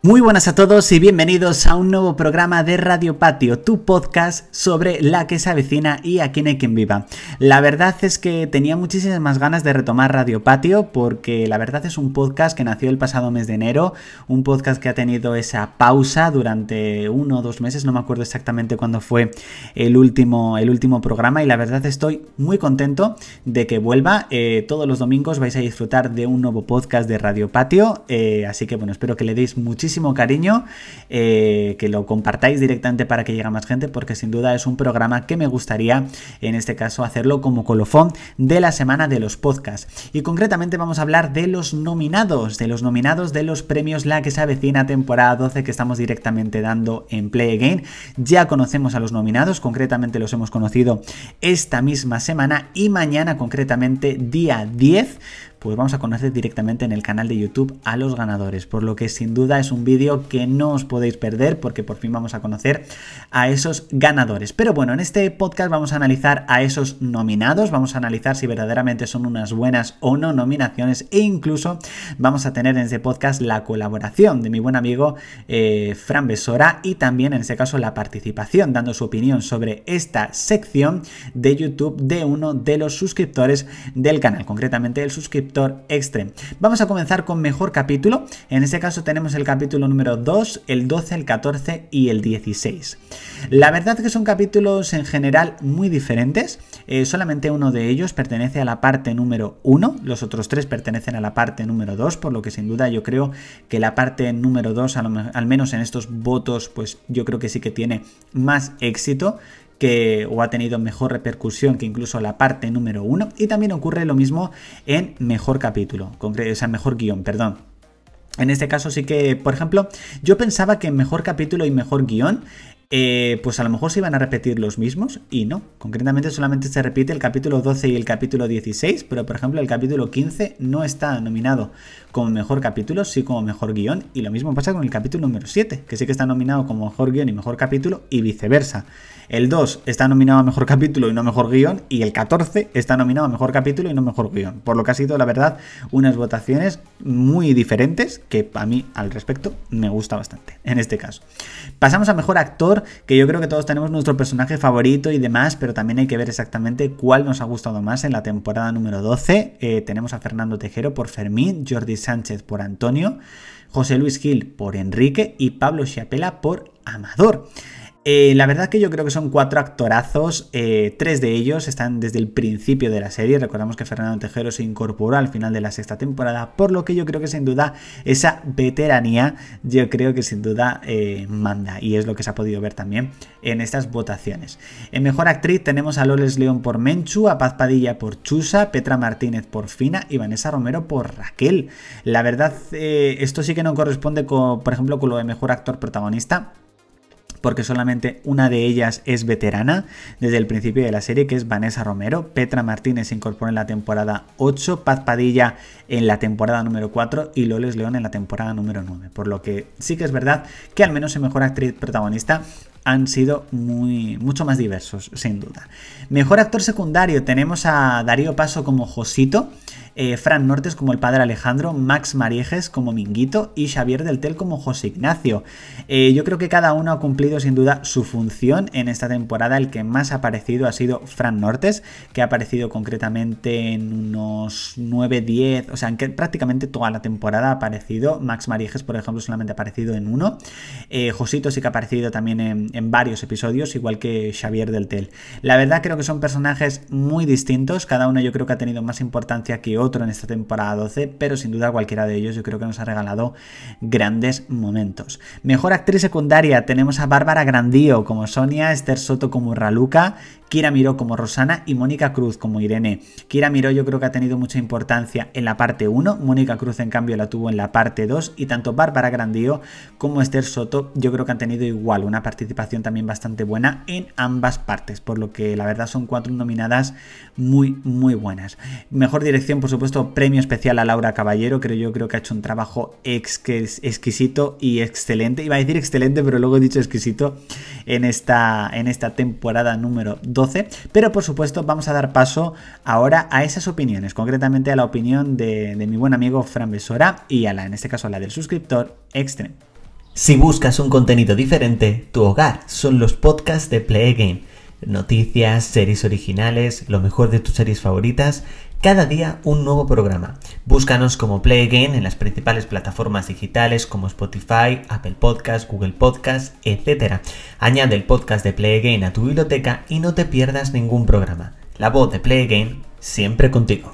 Muy buenas a todos y bienvenidos a un nuevo programa de Radio Patio, tu podcast sobre la que se avecina y a quien hay quien viva. La verdad es que tenía muchísimas más ganas de retomar Radio Patio porque la verdad es un podcast que nació el pasado mes de enero, un podcast que ha tenido esa pausa durante uno o dos meses, no me acuerdo exactamente cuándo fue el último, el último programa y la verdad estoy muy contento de que vuelva. Eh, todos los domingos vais a disfrutar de un nuevo podcast de Radio Patio, eh, así que bueno, espero que le deis muchísimo cariño, eh, que lo compartáis directamente para que llegue más gente, porque sin duda es un programa que me gustaría, en este caso, hacerlo como colofón de la semana de los podcasts. Y concretamente vamos a hablar de los nominados, de los nominados de los premios La que se avecina temporada 12 que estamos directamente dando en Play Again. Ya conocemos a los nominados, concretamente los hemos conocido esta misma semana y mañana concretamente día 10 pues vamos a conocer directamente en el canal de YouTube a los ganadores, por lo que sin duda es un vídeo que no os podéis perder porque por fin vamos a conocer a esos ganadores. Pero bueno, en este podcast vamos a analizar a esos nominados, vamos a analizar si verdaderamente son unas buenas o no nominaciones e incluso vamos a tener en este podcast la colaboración de mi buen amigo eh, Fran Besora y también en este caso la participación dando su opinión sobre esta sección de YouTube de uno de los suscriptores del canal, concretamente el suscriptor Vamos a comenzar con mejor capítulo. En este caso tenemos el capítulo número 2, el 12, el 14 y el 16. La verdad que son capítulos en general muy diferentes. Eh, solamente uno de ellos pertenece a la parte número 1, los otros tres pertenecen a la parte número 2, por lo que sin duda yo creo que la parte número 2, al menos en estos votos, pues yo creo que sí que tiene más éxito que o ha tenido mejor repercusión que incluso la parte número 1 y también ocurre lo mismo en mejor capítulo, o sea, mejor guion, perdón. En este caso sí que, por ejemplo, yo pensaba que mejor capítulo y mejor guion eh, pues a lo mejor se iban a repetir los mismos y no. Concretamente solamente se repite el capítulo 12 y el capítulo 16, pero por ejemplo el capítulo 15 no está nominado como mejor capítulo, sí como mejor guion. Y lo mismo pasa con el capítulo número 7, que sí que está nominado como mejor guion y mejor capítulo y viceversa. El 2 está nominado a mejor capítulo y no mejor guion, y el 14 está nominado a mejor capítulo y no mejor guion. Por lo que ha sido, la verdad, unas votaciones muy diferentes que a mí, al respecto, me gusta bastante en este caso. Pasamos a mejor actor, que yo creo que todos tenemos nuestro personaje favorito y demás, pero también hay que ver exactamente cuál nos ha gustado más en la temporada número 12. Eh, tenemos a Fernando Tejero por Fermín, Jordi Sánchez por Antonio, José Luis Gil por Enrique y Pablo Chiapela por Amador. Eh, la verdad que yo creo que son cuatro actorazos, eh, tres de ellos están desde el principio de la serie, recordamos que Fernando Tejero se incorporó al final de la sexta temporada, por lo que yo creo que sin duda esa veteranía, yo creo que sin duda eh, manda, y es lo que se ha podido ver también en estas votaciones. En Mejor Actriz tenemos a Loles León por Menchu, a Paz Padilla por Chusa, Petra Martínez por Fina y Vanessa Romero por Raquel. La verdad, esto sí que no corresponde, con, por ejemplo, con lo de Mejor Actor Protagonista, porque solamente una de ellas es veterana desde el principio de la serie, que es Vanessa Romero. Petra Martínez se incorporó en la temporada 8, Paz Padilla en la temporada número 4 y Loles León en la temporada número 9. Por lo que sí que es verdad que al menos en mejor actriz protagonista han sido muy, mucho más diversos, sin duda. Mejor actor secundario tenemos a Darío Paso como Josito. Eh, Fran Nortes como el padre Alejandro, Max Mariejes como Minguito y Xavier del Tel como José Ignacio. Eh, yo creo que cada uno ha cumplido sin duda su función en esta temporada. El que más ha aparecido ha sido Fran Nortes, que ha aparecido concretamente en unos 9-10, o sea, en que prácticamente toda la temporada ha aparecido. Max Mariejes, por ejemplo, solamente ha aparecido en uno. Eh, Josito sí que ha aparecido también en, en varios episodios, igual que Xavier del Tel. La verdad creo que son personajes muy distintos, cada uno yo creo que ha tenido más importancia que otro otro en esta temporada 12, pero sin duda cualquiera de ellos yo creo que nos ha regalado grandes momentos. Mejor actriz secundaria tenemos a Bárbara Grandío como Sonia, Esther Soto como Raluca, Kira Miró como Rosana y Mónica Cruz como Irene. Kira Miró yo creo que ha tenido mucha importancia en la parte 1, Mónica Cruz en cambio la tuvo en la parte 2 y tanto Bárbara Grandío como Esther Soto yo creo que han tenido igual una participación también bastante buena en ambas partes, por lo que la verdad son cuatro nominadas muy, muy buenas. Mejor dirección, por supuesto, premio especial a Laura Caballero, creo yo creo que ha hecho un trabajo exquisito y excelente. Iba a decir excelente, pero luego he dicho exquisito en esta, en esta temporada número 12. Pero por supuesto, vamos a dar paso ahora a esas opiniones, concretamente a la opinión de, mi buen amigo Fran Besora y a la, en este caso, a la del suscriptor Extreme. Si buscas un contenido diferente, tu hogar son los podcasts de Play Game. Noticias, series originales, lo mejor de tus series favoritas, cada día un nuevo programa. Búscanos como Play Again en las principales plataformas digitales como Spotify, Apple Podcasts, Google Podcasts, etc. Añade el podcast de Play Again a tu biblioteca y no te pierdas ningún programa. La voz de Play Again siempre contigo.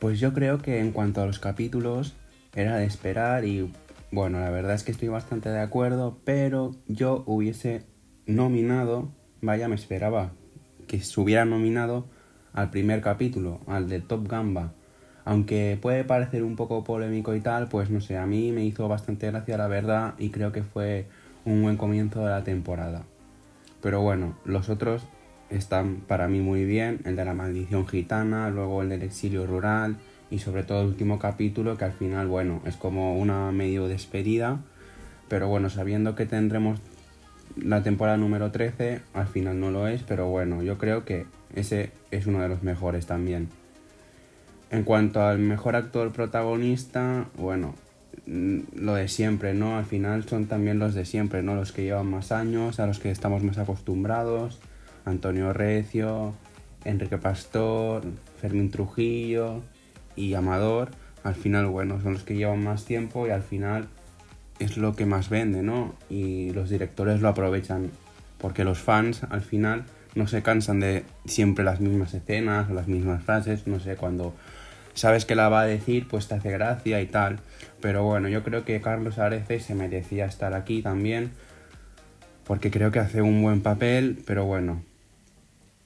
Pues yo creo que en cuanto a los capítulos era de esperar y bueno, la verdad es que estoy bastante de acuerdo, pero yo hubiese nominado, vaya, me esperaba que se hubiera nominado al primer capítulo, al de Top Gamba. Aunque puede parecer un poco polémico y tal, pues no sé, a mí me hizo bastante gracia la verdad y creo que fue un buen comienzo de la temporada. Pero bueno, los otros están para mí muy bien, el de la maldición gitana, luego el del exilio rural, y sobre todo el último capítulo que al final, bueno, es como una medio despedida, pero bueno, sabiendo que tendremos la temporada número 13, al final no lo es, pero bueno, yo creo que ese es uno de los mejores también. En cuanto al mejor actor protagonista, bueno, mm, lo de siempre, ¿no? Al final son también los de siempre, ¿no? Los que llevan más años, a los que estamos más acostumbrados. Antonio Recio, Enrique Pastor, Fermín Trujillo, y Amador, al final, bueno, son los que llevan más tiempo y al final es lo que más vende, ¿no? Y los directores lo aprovechan porque los fans al final no se cansan de siempre las mismas escenas o las mismas frases, no sé, cuando sabes que la va a decir, pues te hace gracia y tal. Pero bueno, yo creo que Carlos Arece se merecía estar aquí también, porque creo que hace un buen papel, pero bueno,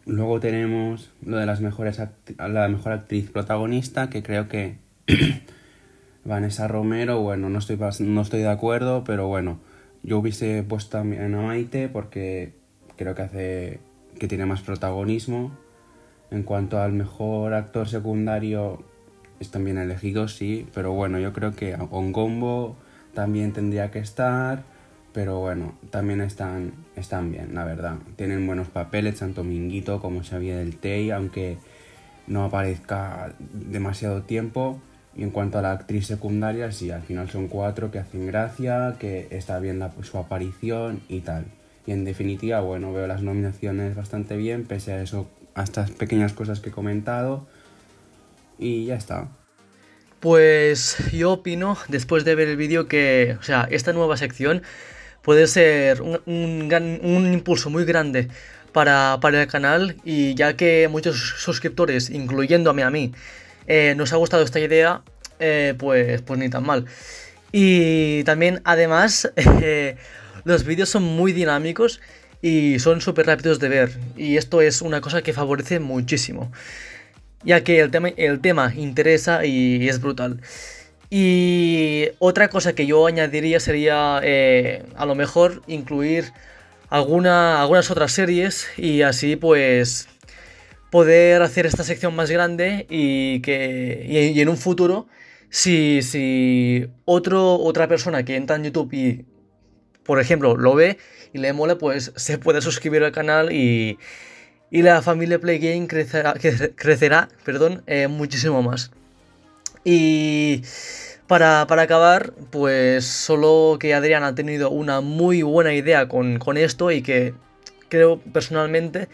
Luego tenemos lo de las mejores la mejor actriz protagonista, que creo que Vanessa Romero, bueno, no estoy, no estoy de acuerdo, pero bueno, yo hubiese puesto a Maite porque creo que hace que tiene más protagonismo. En cuanto al mejor actor secundario, es también elegido, sí, pero bueno, yo creo que Ongombo también tendría que estar. Pero bueno, también están, están bien, la verdad. Tienen buenos papeles, tanto Minguito como Xavier del Tey, aunque no aparezca demasiado tiempo. Y en cuanto a la actriz secundaria, sí, al final son cuatro que hacen gracia, que está bien su aparición y tal. Y en definitiva, bueno, veo las nominaciones bastante bien, pese a eso, a estas pequeñas cosas que he comentado. Y ya está. Pues yo opino, después de ver el vídeo, que, o sea, esta nueva sección puede ser un, un, impulso muy grande para, el canal y ya que muchos suscriptores, incluyéndome a mí, eh, nos ha gustado esta idea, eh, pues, pues ni tan mal. Y también, además, eh, los vídeos son muy dinámicos y son súper rápidos de ver. Y esto es una cosa que favorece muchísimo. Ya que el tema, el tema interesa y es brutal. Y otra cosa que yo añadiría sería a lo mejor incluir alguna, algunas otras series y así pues poder hacer esta sección más grande y que y, en un futuro si, si otro, otra persona que entra en YouTube y por ejemplo lo ve y le mola pues se puede suscribir al canal y, y la familia Play Game crecerá, crecerá perdón, eh, muchísimo más. Y para, acabar, pues solo que Adrián ha tenido una muy buena idea con, esto y que creo personalmente,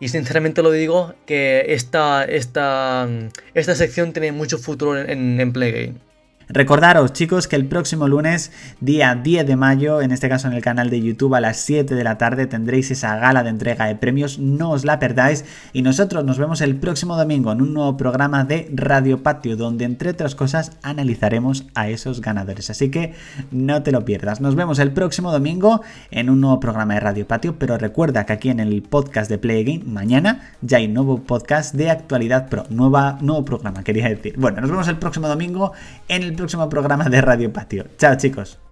y sinceramente lo digo, que esta, esta, esta sección tiene mucho futuro en, en Playgame. Recordaros chicos que el próximo lunes, día 10 de mayo, en este caso en el canal de YouTube a las 7 de la tarde tendréis esa gala de entrega de premios, no os la perdáis y nosotros nos vemos el próximo domingo en un nuevo programa de Radio Patio donde entre otras cosas analizaremos a esos ganadores, así que no te lo pierdas. Nos vemos el próximo domingo en un nuevo programa de Radio Patio, pero recuerda que aquí en el podcast de Play Game mañana ya hay nuevo podcast de actualidad pro, nueva, nuevo programa quería decir. Bueno, nos vemos el próximo domingo en próximo programa de Radio Patio. Chao chicos.